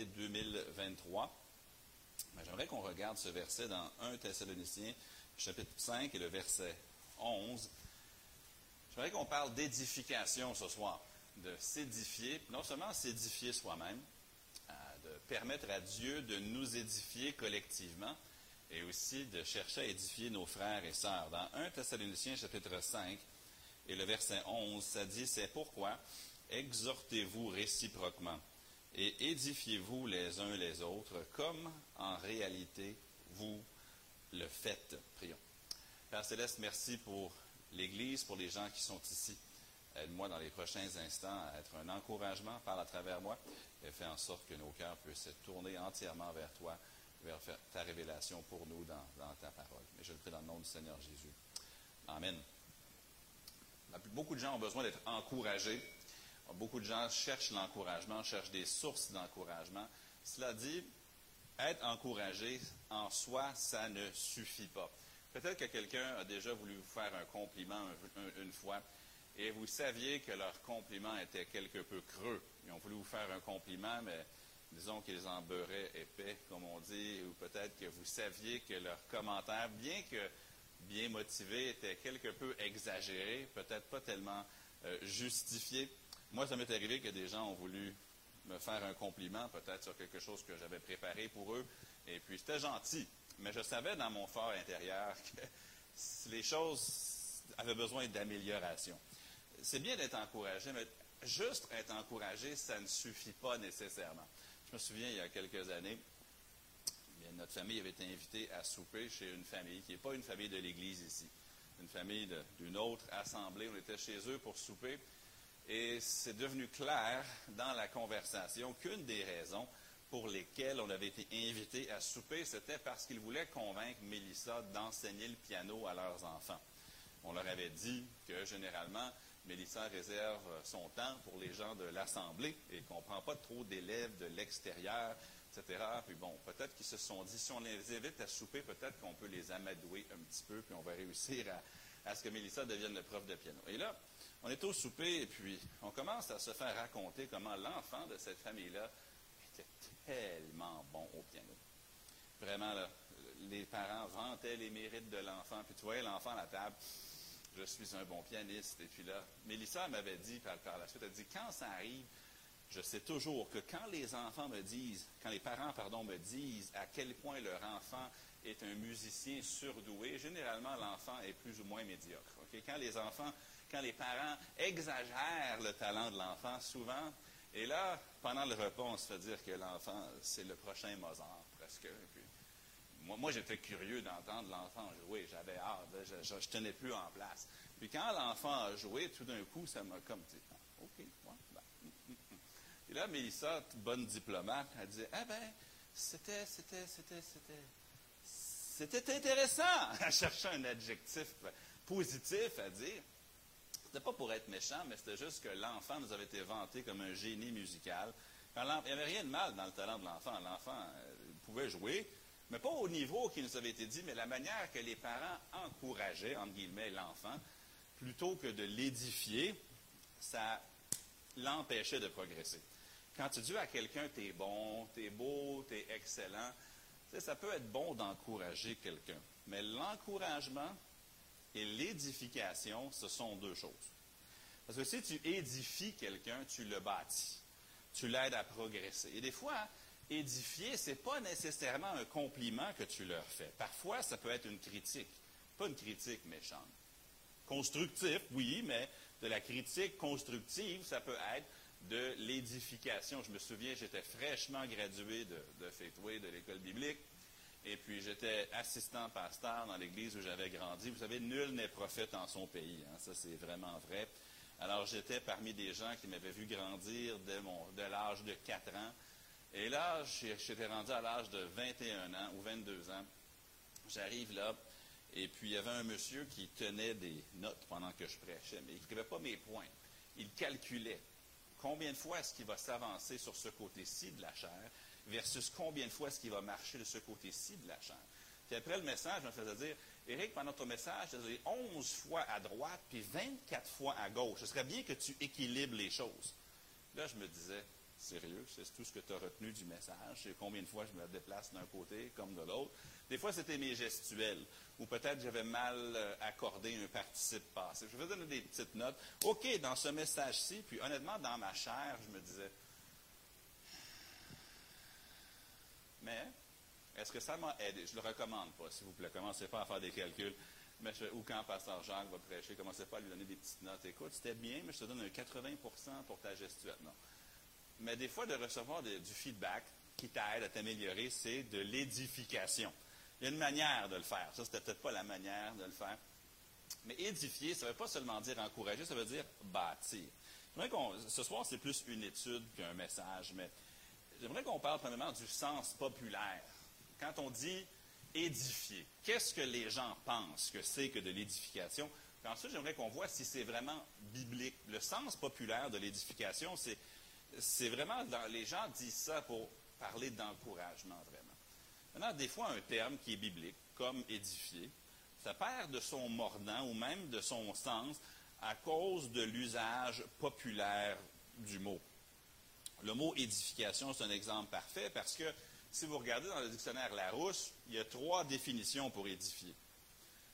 l'année 2023. Mais J'aimerais qu'on regarde ce verset dans 1 Thessaloniciens, chapitre 5 et le verset 11. J'aimerais qu'on parle d'édification ce soir, de s'édifier, non seulement s'édifier soi-même, euh, de permettre à Dieu de nous édifier collectivement et aussi de chercher à édifier nos frères et sœurs. Dans 1 Thessaloniciens chapitre 5 et le verset 11, ça dit, c'est pourquoi exhortez-vous réciproquement et édifiez-vous les uns les autres comme en réalité vous le faites. Prions. Père Céleste, merci pour l'Église, pour les gens qui sont ici. Aide-moi dans les prochains instants à être un encouragement, parle à travers moi et fais en sorte que nos cœurs puissent se tourner entièrement vers toi, vers ta révélation pour nous dans, dans ta parole. Mais je le prie dans le nom du Seigneur Jésus. Amen. Beaucoup de gens ont besoin d'être encouragés. Beaucoup de gens cherchent l'encouragement, cherchent des sources d'encouragement. Cela dit, être encouragé en soi, ça ne suffit pas. Peut-être que quelqu'un a déjà voulu vous faire un compliment une fois et vous saviez que leur compliment était quelque peu creux. Ils ont voulu vous faire un compliment, mais disons qu'ils en beurraient épais, comme on dit, ou peut-être que vous saviez que leur commentaire, bien que bien motivé, était quelque peu exagéré, peut-être pas tellement euh, justifié. Moi, ça m'est arrivé que des gens ont voulu me faire un compliment, peut-être sur quelque chose que j'avais préparé pour eux, et puis c'était gentil. Mais je savais dans mon fort intérieur que les choses avaient besoin d'amélioration. C'est bien d'être encouragé, mais juste être encouragé, ça ne suffit pas nécessairement. Je me souviens, il y a quelques années, notre famille avait été invitée à souper chez une famille qui n'est pas une famille de l'Église ici, une famille d'une autre assemblée. On était chez eux pour souper. Et c'est devenu clair dans la conversation qu'une des raisons pour lesquelles on avait été invité à souper, c'était parce qu'ils voulaient convaincre Mélissa d'enseigner le piano à leurs enfants. On leur avait dit que généralement, Mélissa réserve son temps pour les gens de l'Assemblée et qu'on ne prend pas trop d'élèves de l'extérieur etc. Puis bon, peut-être qu'ils se sont dit, si on les invite à souper, peut-être qu'on peut les amadouer un petit peu, puis on va réussir à, ce que Mélissa devienne le prof de piano. Et là, on est au souper, et puis on commence à se faire raconter comment l'enfant de cette famille-là était tellement bon au piano. Vraiment, là, les parents vantaient les mérites de l'enfant, puis tu voyais l'enfant à la table, je suis un bon pianiste. Et puis là, Mélissa m'avait dit par, par la suite, elle dit, quand ça arrive, je sais toujours que quand les enfants me disent, quand les parents, pardon, me disent à quel point leur enfant est un musicien surdoué, généralement l'enfant est plus ou moins médiocre. Quand les enfants, quand les parents exagèrent le talent de l'enfant, souvent, et là, pendant le repas, on se fait dire que l'enfant, c'est le prochain Mozart, presque. moi, moi j'étais curieux d'entendre l'enfant jouer. J'avais hâte. Je ne tenais plus en place. Puis quand l'enfant a joué, tout d'un coup, ça m'a comme dit, ah, OK, et là, Mélissa, bonne diplomate, elle dit Ah ben, c'était, c'était, c'était, c'était. C'était intéressant. Elle cherchait un adjectif positif à dire. C'était pas pour être méchant, mais c'était juste que l'enfant nous avait été vanté comme un génie musical. Il n'y avait rien de mal dans le talent de l'enfant. L'enfant euh, pouvait jouer, mais pas au niveau qui nous avait été dit, mais la manière que les parents encourageaient, entre guillemets, l'enfant, plutôt que de l'édifier, ça l'empêchait de progresser. Quand tu dis à quelqu'un, tu es bon, tu es beau, tu es excellent, ça peut être bon d'encourager quelqu'un. Mais l'encouragement et l'édification, ce sont deux choses. Parce que si tu édifies quelqu'un, tu le bâtis. Tu l'aides à progresser. Et des fois, édifier, ce n'est pas nécessairement un compliment que tu leur fais. Parfois, ça peut être une critique. Pas une critique méchante. Constructif, oui, mais de la critique constructive, ça peut être de l'édification. Je me souviens, j'étais fraîchement gradué de, de Faithway, de l'école biblique, et puis j'étais assistant pasteur dans l'église où j'avais grandi. Vous savez, nul n'est prophète en son pays. Hein. ça, c'est vraiment vrai. Alors, j'étais parmi des gens qui m'avaient vu grandir de, de l'âge de 4 ans. Et là, j'étais rendu à l'âge de 21 ans ou 22 ans. J'arrive là, et puis il y avait un monsieur qui tenait des notes pendant que je prêchais, mais il n'écrivait pas mes points. Il calculait combien de fois est-ce qu'il va s'avancer sur ce côté-ci de la chair versus combien de fois est-ce qu'il va marcher de ce côté-ci de la chair. Puis après le message, je me faisais dire, Éric, pendant ton message, tu as dit 11 fois à droite puis 24 fois à gauche. Ce serait bien que tu équilibres les choses. Là, je me disais, sérieux, c'est tout ce que tu as retenu du message. C'est combien de fois je me déplace d'un côté comme de l'autre. Des fois, c'était mes gestuels, ou peut-être j'avais mal euh, accordé un participe passé. Je vais donner des petites notes. OK, dans ce message-ci, puis honnêtement, dans ma chair, je me disais, mais est-ce que ça m'a aidé? Je ne le recommande pas, s'il vous plaît. Commencez pas à faire des calculs. Mais ou quand Pasteur Jacques va prêcher, commencez pas à lui donner des petites notes. Écoute, c'était bien, mais je te donne un 80% pour ta gestuelle. Non. Mais des fois, de recevoir du feedback qui t'aide à t'améliorer, c'est de l'édification. Il y a une manière de le faire. Ça, c'était peut-être pas la manière de le faire. Mais édifier, ça ne veut pas seulement dire encourager, ça veut dire bâtir. ce soir, c'est plus une étude qu'un message, mais j'aimerais qu'on parle premièrement du sens populaire. Quand on dit édifier, qu'est-ce que les gens pensent que c'est que de l'édification? ensuite, j'aimerais qu'on voit si c'est vraiment biblique. Le sens populaire de l'édification, c'est c'est vraiment, les gens disent ça pour parler d'encouragement, vraiment. Maintenant, des fois, un terme qui est biblique, comme édifier, ça perd de son mordant ou même de son sens à cause de l'usage populaire du mot. Le mot édification, c'est un exemple parfait parce que si vous regardez dans le dictionnaire Larousse, il y a trois définitions pour édifier.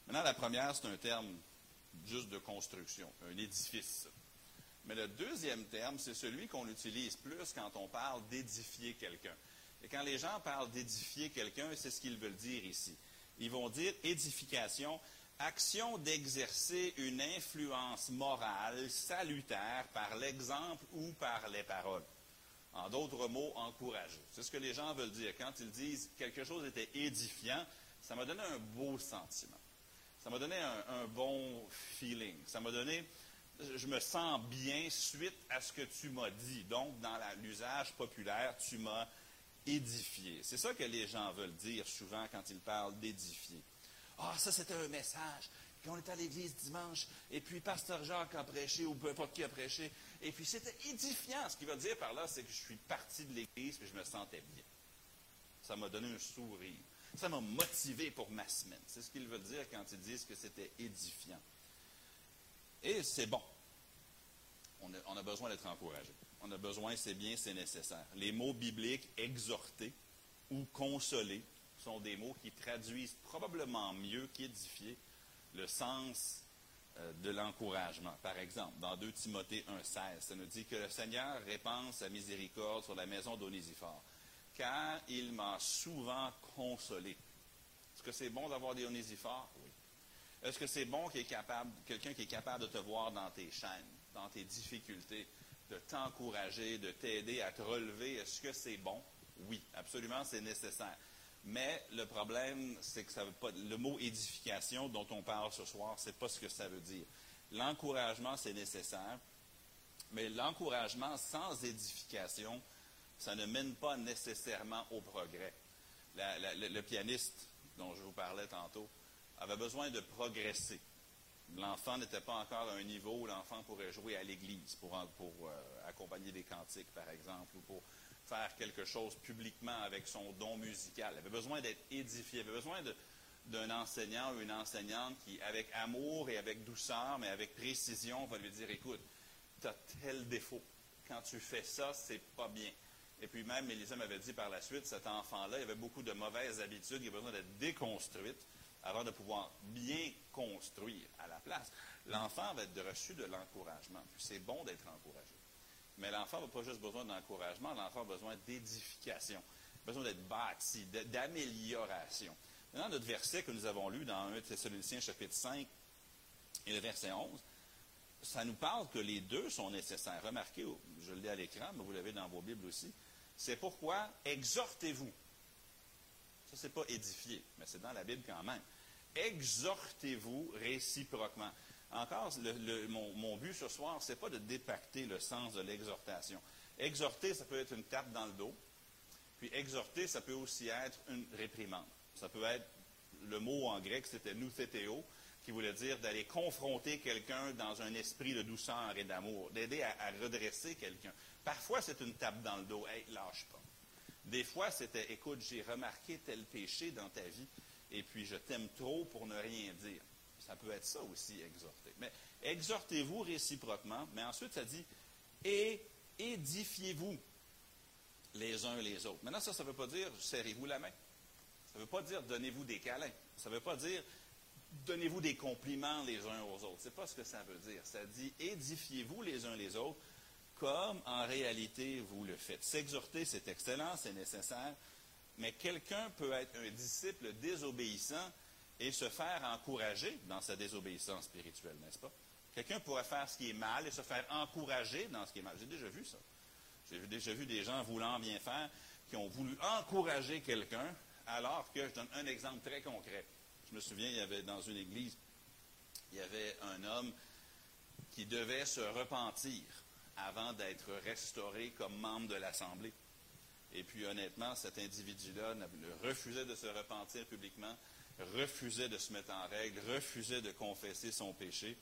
Maintenant, la première, c'est un terme juste de construction, un édifice. Mais le deuxième terme, c'est celui qu'on utilise plus quand on parle d'édifier quelqu'un. Et quand les gens parlent d'édifier quelqu'un, c'est ce qu'ils veulent dire ici. Ils vont dire édification, action d'exercer une influence morale salutaire par l'exemple ou par les paroles. En d'autres mots, encourager. C'est ce que les gens veulent dire. Quand ils disent quelque chose était édifiant, ça m'a donné un beau sentiment. Ça m'a donné un, bon feeling. Ça m'a donné je me sens bien suite à ce que tu m'as dit. Donc, dans l'usage populaire, tu m'as édifié. C'est ça que les gens veulent dire souvent quand ils parlent d'édifier. Ah, ça c'était un message. Puis on était à l'église dimanche, et puis Pasteur Jacques a prêché, ou peu importe qui a prêché, et puis c'était édifiant. Ce qu'il veut dire par là, c'est que je suis parti de l'église, et je me sentais bien. Ça m'a donné un sourire. Ça m'a motivé pour ma semaine. C'est ce qu'ils veulent dire quand ils disent que c'était édifiant. Et c'est bon. On a, besoin d'être encouragé. On a besoin, c'est bien, c'est nécessaire. Les mots bibliques exhorter ou consoler sont des mots qui traduisent probablement mieux qu'édifier le sens de l'encouragement. Par exemple, dans 2 Timothée 1,16, ça nous dit que le Seigneur répand sa miséricorde sur la maison d'Onésifore, car il m'a souvent consolé. Est-ce que c'est bon d'avoir des Onésifores? Oui. Est-ce que c'est bon qu'il capable, quelqu'un qui est capable de te voir dans tes chaînes, dans tes difficultés, de t'encourager, de t'aider à te relever? Est-ce que c'est bon? Oui, absolument, c'est nécessaire. Mais le problème, c'est que le mot édification dont on parle ce soir, c'est pas ce que ça veut dire. L'encouragement, c'est nécessaire, mais l'encouragement sans édification, ça ne mène pas nécessairement au progrès. le pianiste dont je vous parlais tantôt, avait besoin de progresser. L'enfant n'était pas encore à un niveau où l'enfant pourrait jouer à l'église pour, euh, accompagner des cantiques, par exemple, ou pour faire quelque chose publiquement avec son don musical. Il avait besoin d'être édifié. Il avait besoin d'un enseignant ou une enseignante qui, avec amour et avec douceur, mais avec précision, va lui dire, écoute, tu as tel défaut. Quand tu fais ça, c'est pas bien. Et puis même, Mélissa m'avait dit par la suite, cet enfant-là, il avait beaucoup de mauvaises habitudes, il avait besoin d'être déconstruite avant de pouvoir bien construire à la place. L'enfant va être reçu de l'encouragement. c'est bon d'être encouragé. Mais l'enfant n'a pas juste besoin d'encouragement, l'enfant a besoin d'édification, besoin d'être bâti, d'amélioration. Maintenant, notre verset que nous avons lu dans 1 Thessaloniciens chapitre 5 et le verset 11, ça nous parle que les deux sont nécessaires. Remarquez, je le lis à l'écran, mais vous l'avez dans vos Bibles aussi. C'est pourquoi exhortez-vous? Ça, c'est pas édifier, mais c'est dans la Bible quand même exhortez-vous réciproquement. Encore, mon, but ce soir, ce n'est pas de dépacter le sens de l'exhortation. Exhorter, ça peut être une tape dans le dos. Puis exhorter, ça peut aussi être une réprimande. Ça peut être, le mot en grec, c'était nouthétéo, qui voulait dire d'aller confronter quelqu'un dans un esprit de douceur et d'amour, d'aider à, à, redresser quelqu'un. Parfois, c'est une tape dans le dos. Hey, lâche pas. Des fois, c'était, écoute, j'ai remarqué tel péché dans ta vie et puis je t'aime trop pour ne rien dire. Ça peut être ça aussi, exhorter. Mais exhortez-vous réciproquement, mais ensuite ça dit et édifiez-vous les uns les autres. Maintenant, ça, ça ne veut pas dire serrez-vous la main. Ça ne veut pas dire donnez-vous des câlins. Ça ne veut pas dire donnez-vous des compliments les uns aux autres. Ce n'est pas ce que ça veut dire. Ça dit édifiez-vous les uns les autres comme en réalité vous le faites. S'exhorter, c'est excellent, c'est nécessaire, mais quelqu'un peut être un disciple désobéissant et se faire encourager dans sa désobéissance spirituelle, n'est-ce pas? Quelqu'un pourrait faire ce qui est mal et se faire encourager dans ce qui est mal. J'ai déjà vu ça. J'ai déjà vu des gens voulant bien faire qui ont voulu encourager quelqu'un alors que, je donne un exemple très concret. Je me souviens, il y avait dans une église, il y avait un homme qui devait se repentir avant d'être restauré comme membre de l'Assemblée. Et puis honnêtement, cet individu-là refusait de se repentir publiquement, refusait de se mettre en règle, refusait de confesser son péché.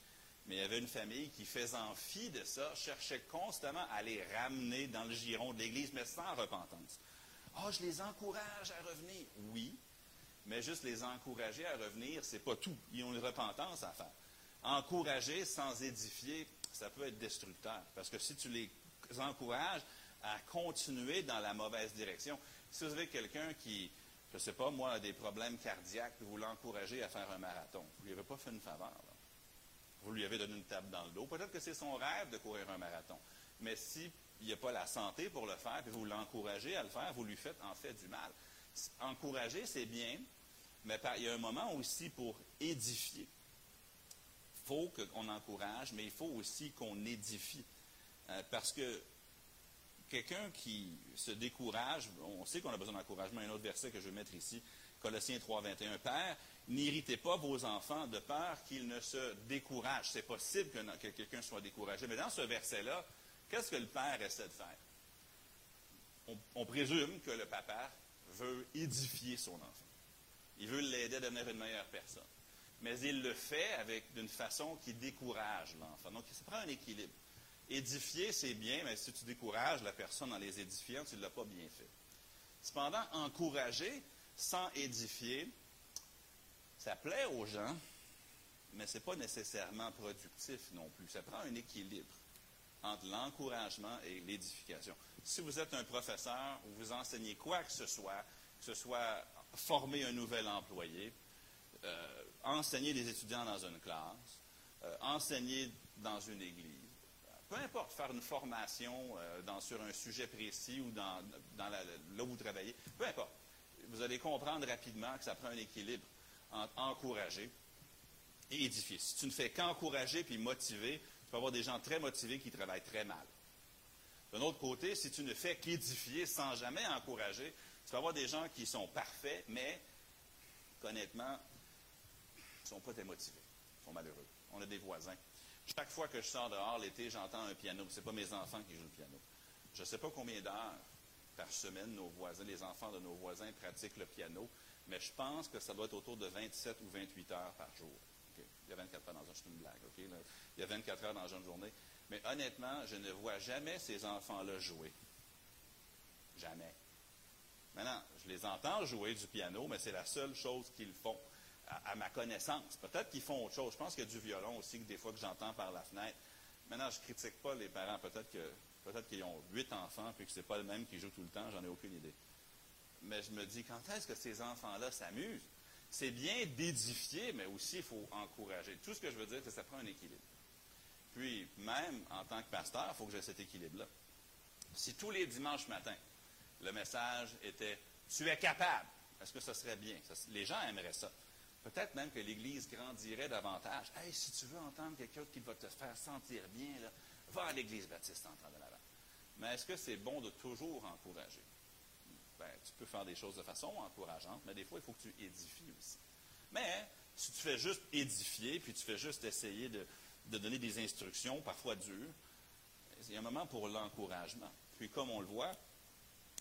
Mais il y avait une famille qui, faisant fi de ça, cherchait constamment à les ramener dans le giron de l'Église, mais sans repentance. Ah, je les encourage à revenir. Oui, mais juste les encourager à revenir, c'est pas tout. Ils ont une repentance à faire. Encourager sans édifier, ça peut être destructeur. Parce que si tu les encourages à continuer dans la mauvaise direction, si vous avez quelqu'un qui, je ne sais pas, moi, a des problèmes cardiaques, vous l'encouragez à faire un marathon, vous ne lui avez pas fait une faveur. Vous lui avez donné une table dans le dos. Peut-être que c'est son rêve de courir un marathon. Mais s'il n'y a pas la santé pour le faire, puis vous l'encouragez à le faire, vous lui faites en fait du mal. Encourager, c'est bien, mais il y a un moment aussi pour édifier. Il faut qu'on encourage, mais il faut aussi qu'on édifie. Euh, parce que quelqu'un qui se décourage, on sait qu'on a besoin d'encouragement. Un autre verset que je vais mettre ici, Colossiens 3, 21. Père, n'irritez pas vos enfants de peur qu'ils ne se découragent. C'est possible que, quelqu'un soit découragé. Mais dans ce verset-là, qu'est-ce que le père essaie de faire? on présume que le papa veut édifier son enfant. Il veut l'aider à devenir une meilleure personne. Mais il le fait avec d'une façon qui décourage l'enfant. Donc, ça prend un équilibre. Édifier, c'est bien, mais si tu décourages la personne en les édifiant, tu ne l'as pas bien fait. Cependant, encourager sans édifier, ça plaît aux gens, mais ce n'est pas nécessairement productif non plus. Ça prend un équilibre entre l'encouragement et l'édification. Si vous êtes un professeur ou vous enseignez quoi que ce soit, que ce soit former un nouvel employé, euh, enseigner des étudiants dans une classe, euh, enseigner dans une église. Peu importe, faire une formation euh, sur un sujet précis ou dans, là où vous travaillez, peu importe. Vous allez comprendre rapidement que ça prend un équilibre entre encourager et édifier. Si tu ne fais qu'encourager puis motiver, tu peux avoir des gens très motivés qui travaillent très mal. D'un autre côté, si tu ne fais qu'édifier sans jamais encourager, tu vas avoir des gens qui sont parfaits, mais honnêtement, ils ne sont pas démotivés. Ils sont malheureux. On a des voisins. Chaque fois que je sors dehors l'été, j'entends un piano. Ce n'est pas mes enfants qui jouent le piano. Je ne sais pas combien d'heures par semaine nos voisins, les enfants de nos voisins pratiquent le piano, mais je pense que ça doit être autour de 27 ou 28 heures par jour. Il y a 24 heures dans une blague, Il y a 24 heures dans une journée. Mais honnêtement, je ne vois jamais ces enfants-là jouer. Jamais. Maintenant, je les entends jouer du piano, mais c'est la seule chose qu'ils font, à, ma connaissance. Peut-être qu'ils font autre chose. Je pense qu'il y a du violon aussi, que des fois que j'entends par la fenêtre. Maintenant, je ne critique pas les parents. Peut-être qu'ils ont huit enfants, puis que ce n'est pas le même qui joue tout le temps, j'en ai aucune idée. Mais je me dis, quand est-ce que ces enfants-là s'amusent? C'est bien d'édifier, mais aussi il faut encourager. Tout ce que je veux dire, c'est que ça prend un équilibre. Puis, même en tant que pasteur, il faut que j'ai cet équilibre-là. Si tous les dimanches matins, le message était Tu es capable. Est-ce que ça serait bien? les gens aimeraient ça. Peut-être même que l'Église grandirait davantage. Hey, si tu veux entendre quelqu'un qui va te faire sentir bien, va à l'Église baptiste en train de l'avant. Mais est-ce que c'est bon de toujours encourager? Ben, tu peux faire des choses de façon encourageante, mais des fois, il faut que tu édifies aussi. Mais si tu fais juste édifier, puis tu fais juste essayer de, de donner des instructions, parfois dures, il y a un moment pour l'encouragement. Puis comme on le voit,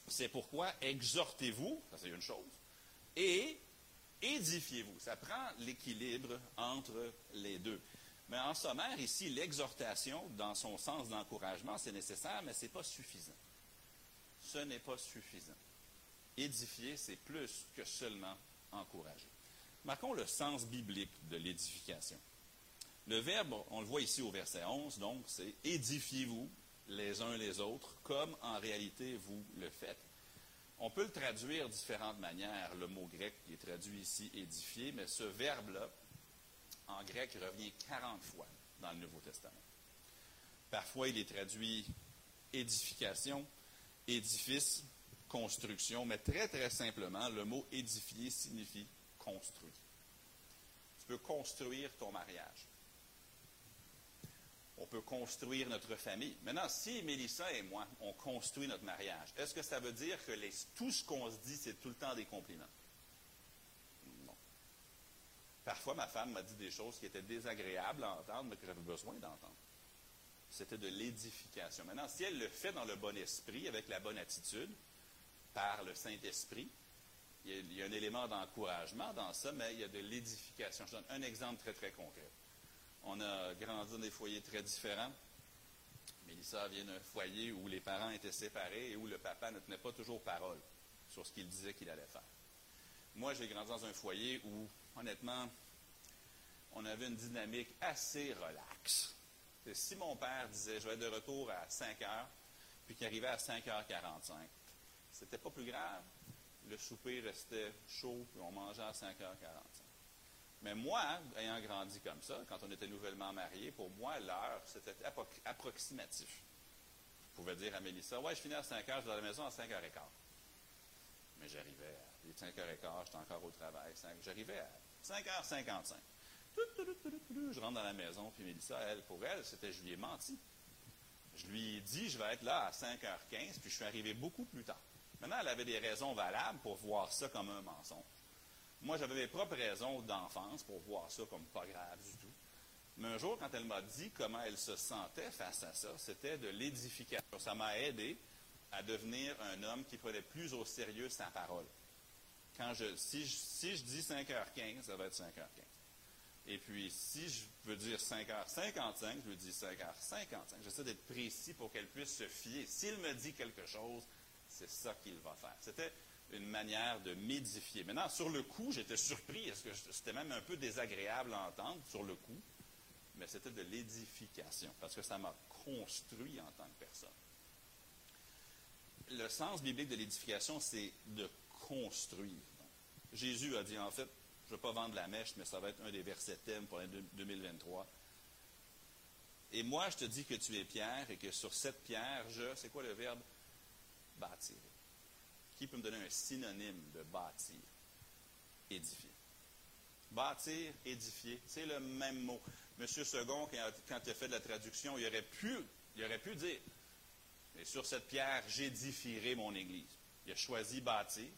c'est pourquoi exhortez-vous, ça c'est une chose, et édifiez-vous. Ça prend l'équilibre entre les deux. Mais en sommaire, ici, l'exhortation, dans son sens d'encouragement, c'est nécessaire, mais ce n'est pas suffisant. Ce n'est pas suffisant. Édifier, c'est plus que seulement encourager. Marquons le sens biblique de l'édification. Le verbe, on le voit ici au verset 11, donc c'est édifiez-vous les uns les autres, comme en réalité vous le faites. On peut le traduire de différentes manières. Le mot grec qui est traduit ici édifier, mais ce verbe-là, en grec, revient 40 fois dans le Nouveau Testament. Parfois, il est traduit édification, édifice, construction, mais très, très simplement, le mot édifier signifie construire. Tu peux construire ton mariage. On peut construire notre famille. Maintenant, si Mélissa et moi, on construit notre mariage, est-ce que ça veut dire que tout ce qu'on se dit, c'est tout le temps des compliments? Non. Parfois, ma femme m'a dit des choses qui étaient désagréables à entendre, mais que j'avais besoin d'entendre. C'était de l'édification. Maintenant, si elle le fait dans le bon esprit, avec la bonne attitude, par le Saint-Esprit, il y a un élément d'encouragement dans ça, mais il y a de l'édification. Je donne un exemple très, très concret. On a grandi dans des foyers très différents. Mélissa vient d'un foyer où les parents étaient séparés et où le papa ne tenait pas toujours parole sur ce qu'il disait qu'il allait faire. Moi, j'ai grandi dans un foyer où, honnêtement, on avait une dynamique assez relaxe. Si mon père disait je vais être de retour à 5 heures, puis qu'il arrivait à 5h45, c'était pas plus grave. Le souper restait chaud, puis on mangeait à 5h45. Mais moi, ayant grandi comme ça, quand on était nouvellement mariés, pour moi, l'heure, c'était approximatif. Je pouvais dire à Mélissa, ouais, je finis à 5 h, je vais à la maison à 5 h 15 Mais j'arrivais à 5 h 15 j'étais encore au travail. J'arrivais à 5 h 55 Je rentre dans la maison, puis Mélissa, elle, pour elle, c'était je lui ai menti. Je lui ai dit, je vais être là à 5h15, puis je suis arrivé beaucoup plus tard. Maintenant, elle avait des raisons valables pour voir ça comme un mensonge. Moi, j'avais mes propres raisons d'enfance pour voir ça comme pas grave du tout. Mais un jour, quand elle m'a dit comment elle se sentait face à ça, c'était de l'édification. Ça m'a aidé à devenir un homme qui prenait plus au sérieux sa parole. Quand je, si, je, dis 5h15, ça va être 5h15. Et puis, si je veux dire 5h55, je veux dire 5h55. J'essaie d'être précis pour qu'elle puisse se fier. S'il me dit quelque chose, c'est ça qu'il va faire. C'était une manière de m'édifier. Maintenant, sur le coup, j'étais surpris, c'était même un peu désagréable à entendre sur le coup, mais c'était de l'édification, parce que ça m'a construit en tant que personne. Le sens biblique de l'édification, c'est de construire. Jésus a dit, en fait, je ne veux pas vendre la mèche, mais ça va être un des versets thèmes pour l'année 2023. Et moi, je te dis que tu es pierre et que sur cette pierre, je, c'est quoi le verbe? Bâtir. Qui peut me donner un synonyme de bâtir? Édifier? Bâtir, édifier, c'est le même mot. Monsieur Second, quand il a fait de la traduction, il aurait pu, il aurait pu dire, sur cette pierre, j'édifierai mon Église. Il a choisi bâtir.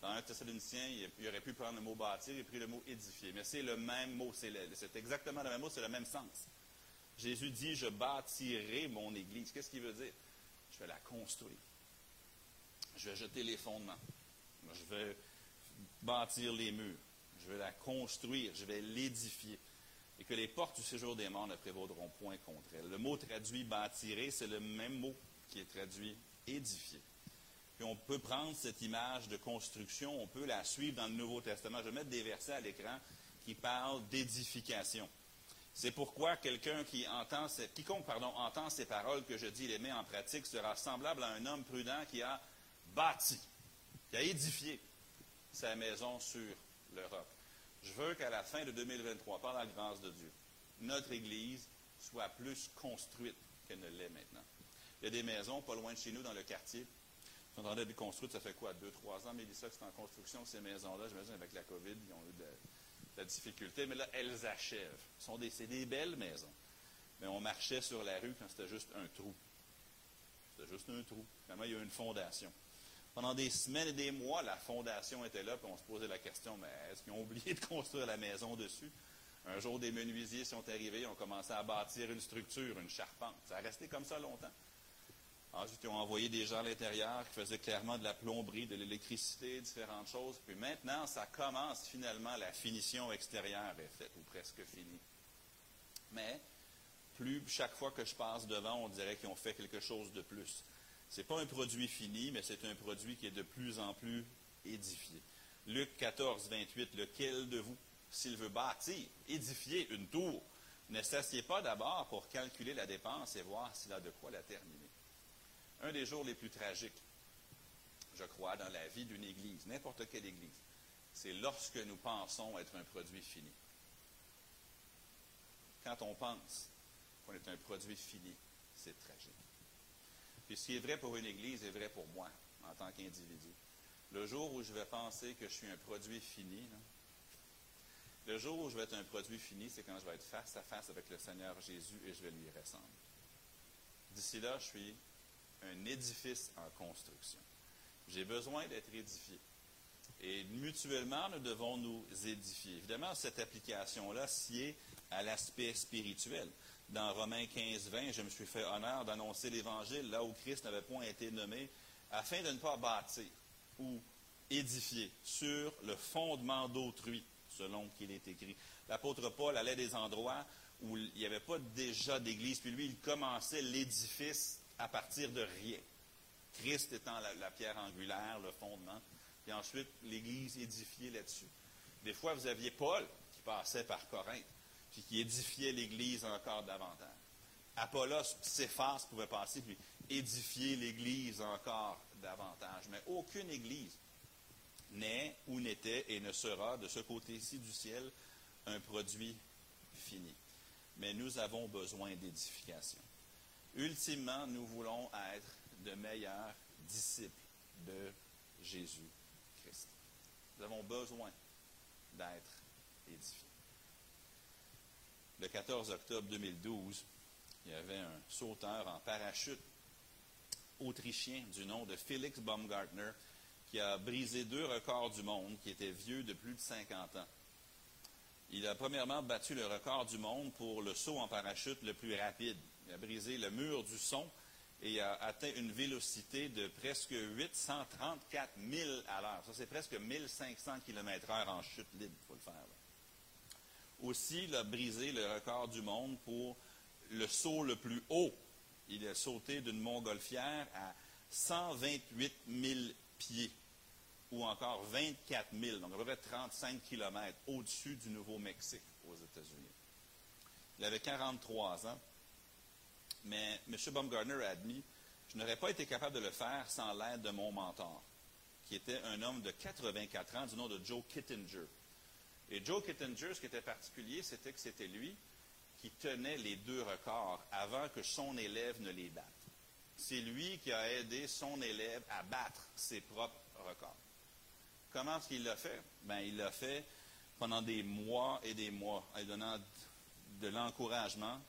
Dans un Thessalonicien, il aurait pu prendre le mot bâtir et pris le mot édifier. Mais c'est le même mot, c'est exactement le même mot, c'est le même sens. Jésus dit, je bâtirai mon Église. Qu'est-ce qu'il veut dire? Je vais la construire je vais jeter les fondements. Je vais bâtir les murs. Je vais la construire. Je vais l'édifier. Et que les portes du séjour des morts ne prévaudront point contre elle. Le mot traduit bâtirer, c'est le même mot qui est traduit édifier. Puis on peut prendre cette image de construction, on peut la suivre dans le Nouveau Testament. Je vais mettre des versets à l'écran qui parlent d'édification. C'est pourquoi quelqu'un qui entend, quiconque pardon, entend ces paroles que je dis les met en pratique sera semblable à un homme prudent qui a bâti, qui a édifié sa maison sur l'Europe. Je veux qu'à la fin de 2023, par la grâce de Dieu, notre Église soit plus construite qu'elle ne l'est maintenant. Il y a des maisons pas loin de chez nous, dans le quartier, qui sont en train d'être construites, ça fait quoi, deux, trois ans, Mélissa, que c'est en construction, ces maisons-là? J'imagine avec la COVID, ils ont eu de, la difficulté, mais là, elles achèvent. Ce des, c'est des belles maisons. Mais on marchait sur la rue quand c'était juste un trou. C'était juste un trou. Finalement, il y a une fondation. Pendant des semaines et des mois, la fondation était là, puis on se posait la question, mais est-ce qu'ils ont oublié de construire la maison dessus? Un jour, des menuisiers sont arrivés, ont commencé à bâtir une structure, une charpente. Ça a resté comme ça longtemps. Ensuite, ils ont envoyé des gens à l'intérieur qui faisaient clairement de la plomberie, de l'électricité, différentes choses. Puis maintenant, ça commence finalement, la finition extérieure est faite, ou presque finie. Mais, plus chaque fois que je passe devant, on dirait qu'ils ont fait quelque chose de plus. Ce n'est pas un produit fini, mais c'est un produit qui est de plus en plus édifié. Luc 14, 28, lequel de vous, s'il veut bâtir, édifier une tour, ne s'assied pas d'abord pour calculer la dépense et voir s'il a de quoi la terminer? Un des jours les plus tragiques, je crois, dans la vie d'une Église, n'importe quelle Église, c'est lorsque nous pensons être un produit fini. Quand on pense qu'on est un produit fini, c'est tragique. Puis ce qui est vrai pour une Église est vrai pour moi en tant qu'individu. Le jour où je vais penser que je suis un produit fini, le jour où je vais être un produit fini, c'est quand je vais être face à face avec le Seigneur Jésus et je vais lui ressembler. D'ici là, je suis un édifice en construction. J'ai besoin d'être édifié. Et mutuellement, nous devons nous édifier. Évidemment, cette application-là est à l'aspect spirituel. Dans Romains 15, 20, je me suis fait honneur d'annoncer l'Évangile là où Christ n'avait point été nommé, afin de ne pas bâtir ou édifier sur le fondement d'autrui, selon qu'il est écrit. L'apôtre Paul allait des endroits où il n'y avait pas déjà d'église, puis lui, il commençait l'édifice à partir de rien. Christ étant la, pierre angulaire, le fondement, et ensuite l'Église édifiée là-dessus. Des fois, vous aviez Paul qui passait par Corinthe, puis qui édifiait l'Église encore davantage. Apollos, Céphas pouvait passer, puis édifier l'Église encore davantage. Mais aucune Église n'est ou n'était et ne sera de ce côté-ci du ciel un produit fini. Mais nous avons besoin d'édification. Ultimement, nous voulons être de meilleurs disciples de Jésus-Christ. Nous avons besoin d'être édifiés. Le 14 octobre 2012, il y avait un sauteur en parachute autrichien du nom de Felix Baumgartner qui a brisé deux records du monde qui étaient vieux de plus de 50 ans. Il a premièrement battu le record du monde pour le saut en parachute le plus rapide. Il a brisé le mur du son et a atteint une vélocité de presque 834 000 à l'heure. Ça, c'est presque 1500 km/h en chute libre, il faut le faire. Aussi, il a brisé le record du monde pour le saut le plus haut. Il a sauté d'une montgolfière à 128 000 pieds, ou encore 24 000, donc à peu près 35 km au-dessus du Nouveau-Mexique aux États-Unis. Il avait 43 ans. Mais M. Baumgartner a admis je n'aurais pas été capable de le faire sans l'aide de mon mentor, qui était un homme de 84 ans du nom de Joe Kittinger. Et Joe Kittinger, ce qui était particulier, c'était que c'était lui qui tenait les deux records avant que son élève ne les batte. C'est lui qui a aidé son élève à battre ses propres records. Comment est-ce qu'il l'a fait? Ben, il l'a fait pendant des mois et des mois, en lui donnant de l'encouragement,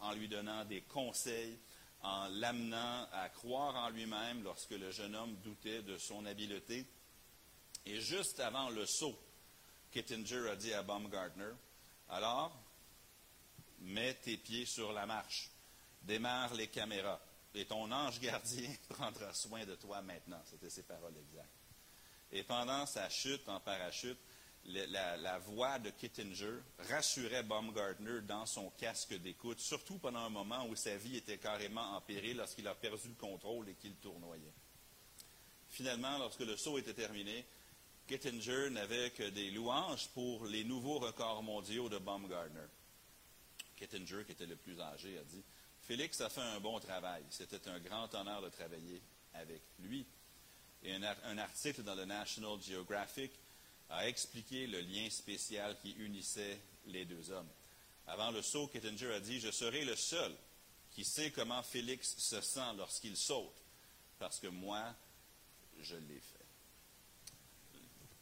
en lui donnant des conseils, en l'amenant à croire en lui-même lorsque le jeune homme doutait de son habileté. Et juste avant le saut, Kittinger a dit à Baumgartner, alors, mets tes pieds sur la marche, démarre les caméras, et ton ange gardien prendra soin de toi maintenant. C'était ses paroles exactes. Et pendant sa chute en parachute, la, voix de Kittinger rassurait Baumgartner dans son casque d'écoute, surtout pendant un moment où sa vie était carrément en péril lorsqu'il a perdu le contrôle et qu'il tournoyait. Finalement, lorsque le saut était terminé, Kittinger n'avait que des louanges pour les nouveaux records mondiaux de Baumgartner. Kittinger, qui était le plus âgé, a dit Félix a fait un bon travail. C'était un grand honneur de travailler avec lui. Et un article dans le National Geographic a expliqué le lien spécial qui unissait les deux hommes. Avant le saut, Kittinger a dit Je serai le seul qui sait comment Félix se sent lorsqu'il saute, parce que moi, je l'ai fait.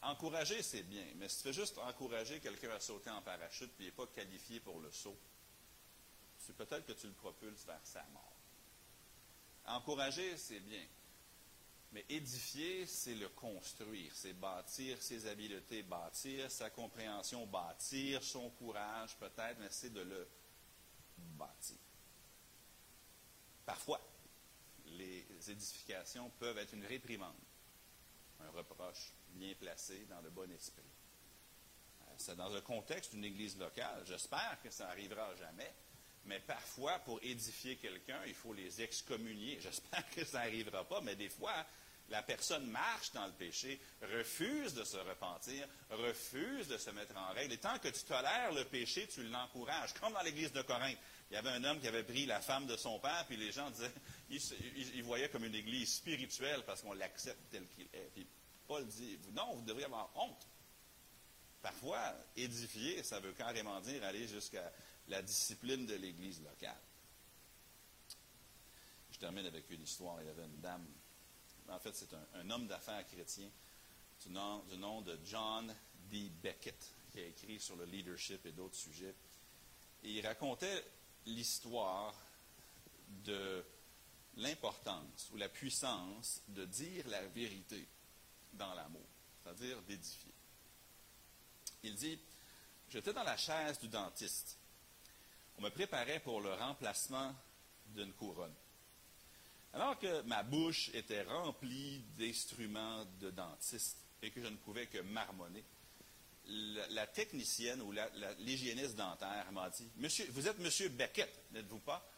Encourager, c'est bien, mais si tu fais juste encourager quelqu'un à sauter en parachute et il n'est pas qualifié pour le saut, c'est peut-être que tu le propulses vers sa mort. Encourager, c'est bien. Mais édifier, c'est le construire, c'est bâtir ses habiletés, bâtir sa compréhension, bâtir son courage peut-être, mais c'est de le bâtir. Parfois, les édifications peuvent être une réprimande, un reproche bien placé dans le bon esprit. Euh, c'est dans le contexte d'une église locale. J'espère que ça n'arrivera jamais, mais parfois, pour édifier quelqu'un, il faut les excommunier. J'espère que ça n'arrivera pas, mais des fois, la personne marche dans le péché, refuse de se repentir, refuse de se mettre en règle. Et tant que tu tolères le péché, tu l'encourages. Comme dans l'église de Corinthe. Il y avait un homme qui avait pris la femme de son père, puis les gens disaient, ils, voyaient comme une église spirituelle parce qu'on l'accepte tel qu'il est. Puis Paul dit, non, vous devriez avoir honte. Parfois, édifier, ça veut carrément dire aller jusqu'à la discipline de l'église locale. Je termine avec une histoire. Il y avait une dame en fait, c'est un, homme d'affaires chrétien du nom, du nom, de John D. Beckett, qui a écrit sur le leadership et d'autres sujets. Et il racontait l'histoire de l'importance ou la puissance de dire la vérité dans l'amour, c'est-à-dire d'édifier. Il dit, j'étais dans la chaise du dentiste. On me préparait pour le remplacement d'une couronne. Alors que ma bouche était remplie d'instruments de dentiste et que je ne pouvais que marmonner, la, technicienne ou l'hygiéniste dentaire m'a dit Monsieur, vous êtes Monsieur Beckett, n'êtes-vous pas?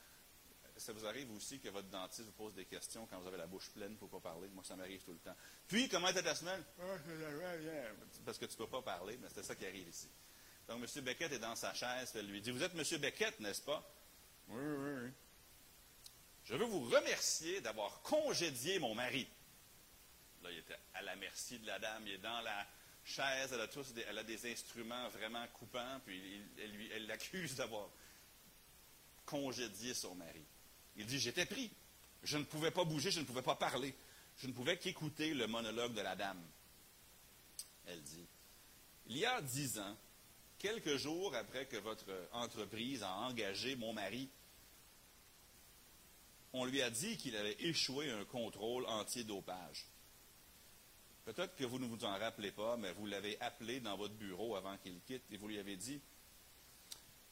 Ça vous arrive aussi que votre dentiste vous pose des questions quand vous avez la bouche pleine pour ne pas parler? Moi, ça m'arrive tout le temps. Puis, comment était ta semaine? Parce que tu ne peux pas parler, mais c'est ça qui arrive ici. Donc, M. Beckett est dans sa chaise, elle lui dit Vous êtes M. Beckett, n'est-ce pas? Oui, oui, oui. Je veux vous remercier d'avoir congédié mon mari. Là, il était à la merci de la dame. Il est dans la chaise. Elle a, tous des, elle a des instruments vraiment coupants. Puis elle l'accuse d'avoir congédié son mari. Il dit J'étais pris. Je ne pouvais pas bouger, je ne pouvais pas parler. Je ne pouvais qu'écouter le monologue de la dame. Elle dit Il y a dix ans, quelques jours après que votre entreprise a engagé mon mari, on lui a dit qu'il avait échoué un contrôle anti-dopage. Peut-être que vous ne vous en rappelez pas, mais vous l'avez appelé dans votre bureau avant qu'il quitte et vous lui avez dit,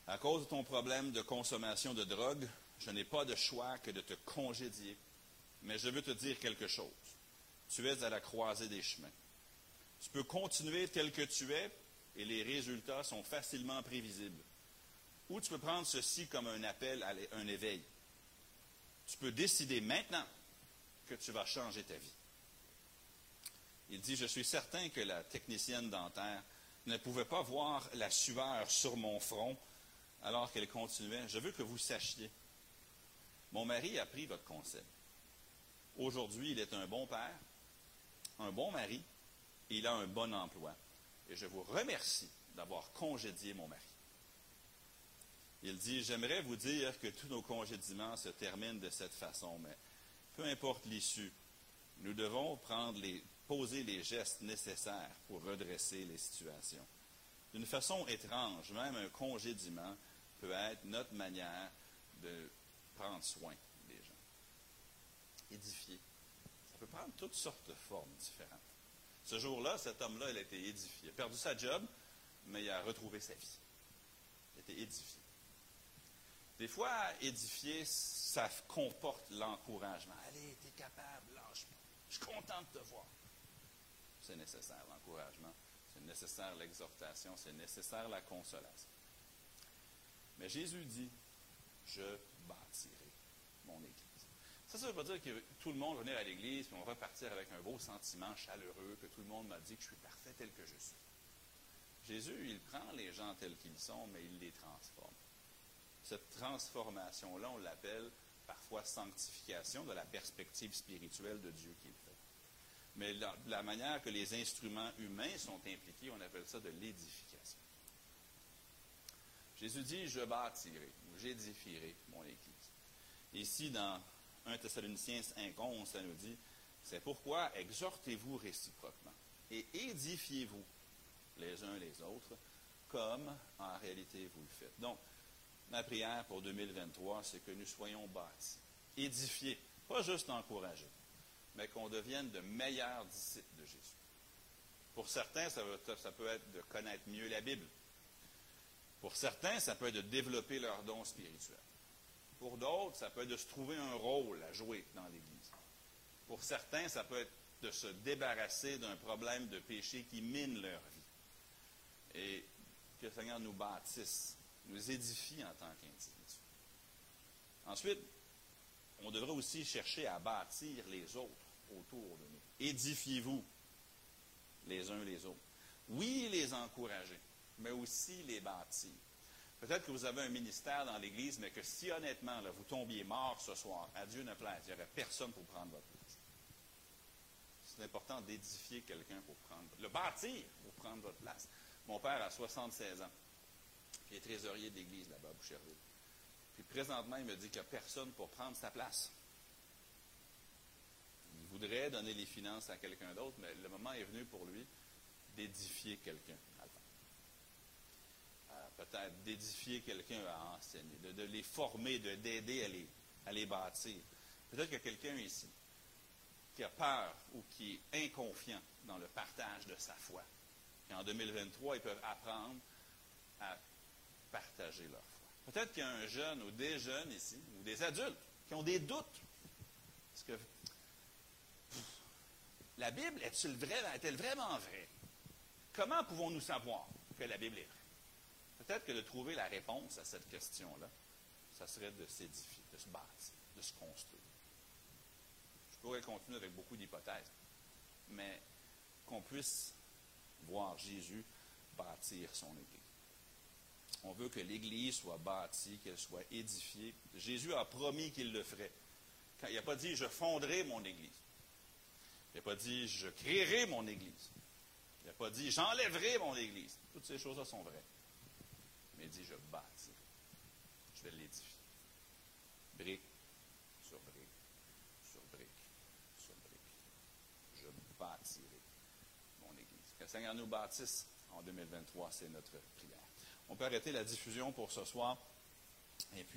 à cause de ton problème de consommation de drogue, je n'ai pas de choix que de te congédier. Mais je veux te dire quelque chose. Tu es à la croisée des chemins. Tu peux continuer tel que tu es et les résultats sont facilement prévisibles. Ou tu peux prendre ceci comme un appel à un éveil tu peux décider maintenant que tu vas changer ta vie. Il dit, je suis certain que la technicienne dentaire ne pouvait pas voir la sueur sur mon front alors qu'elle continuait. Je veux que vous sachiez. Mon mari a pris votre conseil. Aujourd'hui, il est un bon père, un bon mari, et il a un bon emploi. Et je vous remercie d'avoir congédié mon mari. Il dit, j'aimerais vous dire que tous nos congédiements se terminent de cette façon, mais peu importe l'issue, nous devons poser les gestes nécessaires pour redresser les situations. D'une façon étrange, même un congédiement peut être notre manière de prendre soin des gens. Édifier. Ça peut prendre toutes sortes de formes différentes. Ce jour-là, cet homme-là, il a été édifié. Il a perdu sa job, mais il a retrouvé sa vie. Il a été édifié. Des fois, édifier, ça comporte l'encouragement. Allez, tu es capable, lâche pas. Je suis content de te voir. C'est nécessaire, l'encouragement. C'est nécessaire l'exhortation. C'est nécessaire la consolation. Mais Jésus dit, je bâtirai mon Église. Ça, ça ne veut pas dire que tout le monde va venir à l'Église et on va repartir avec un beau sentiment chaleureux, que tout le monde m'a dit que je suis parfait tel que je suis. Jésus, il prend les gens tels qu'ils sont, mais il les transforme. Cette transformation-là, on l'appelle parfois sanctification de la perspective spirituelle de Dieu qu'il fait. Mais la, la, manière que les instruments humains sont impliqués, on appelle ça de l'édification. Jésus dit, je bâtirai, ou j'édifierai mon Église. Ici, dans 1 Thessaloniciens 5.11, ça nous dit, c'est pourquoi exhortez-vous réciproquement et édifiez-vous les uns les autres, comme en réalité vous le faites. Donc, Ma prière pour 2023, c'est que nous soyons bâtis, édifiés, pas juste encouragés, mais qu'on devienne de meilleurs disciples de Jésus. Pour certains, ça, peut être de connaître mieux la Bible. Pour certains, ça peut être de développer leurs dons spirituels. Pour d'autres, ça peut être de se trouver un rôle à jouer dans l'Église. Pour certains, ça peut être de se débarrasser d'un problème de péché qui mine leur vie. Et que le Seigneur nous bâtisse nous édifie en tant qu'individu. Ensuite, on devrait aussi chercher à bâtir les autres autour de nous. Édifiez-vous les uns les autres. Oui, les encourager, mais aussi les bâtir. Peut-être que vous avez un ministère dans l'Église, mais que si honnêtement, vous tombiez mort ce soir, à Dieu ne plaise, il n'y aurait personne pour prendre votre place. C'est important d'édifier quelqu'un pour prendre, le bâtir pour prendre votre place. Mon père a 76 ans. Il est trésorier d'église là-bas à Boucherville. Puis présentement, il me dit qu'il n'y a personne pour prendre sa place. Il voudrait donner les finances à quelqu'un d'autre, mais le moment est venu pour lui d'édifier quelqu'un peut-être d'édifier quelqu'un à enseigner, de, les former, de, d'aider à les, à les bâtir. Peut-être qu'il y a quelqu'un ici qui a peur ou qui est inconfiant dans le partage de sa foi. Et en 2023, ils peuvent apprendre à partager leur foi. Peut-être qu'il y a un jeune ou des jeunes ici, ou des adultes, qui ont des doutes. Parce que la Bible est-elle vraiment vraie? Comment pouvons-nous savoir que la Bible est vraie? Peut-être que de trouver la réponse à cette question-là, ça serait de s'édifier, de se bâtir, de se construire. Je pourrais continuer avec beaucoup d'hypothèses, mais qu'on puisse voir Jésus bâtir son Église. On veut que l'Église soit bâtie, qu'elle soit édifiée. Jésus a promis qu'il le ferait. il n'a pas dit je fonderai mon Église. Il n'a pas dit je créerai mon Église. Il n'a pas dit j'enlèverai mon Église. Toutes ces choses-là sont vraies mais il dit, je bâtirai. Je vais l'édifier. Brique sur brique, sur brique, sur brique. Je bâtirai mon Église. Que le Seigneur nous bâtisse en 2023, c'est notre prière. On peut arrêter la diffusion pour ce soir, et puis on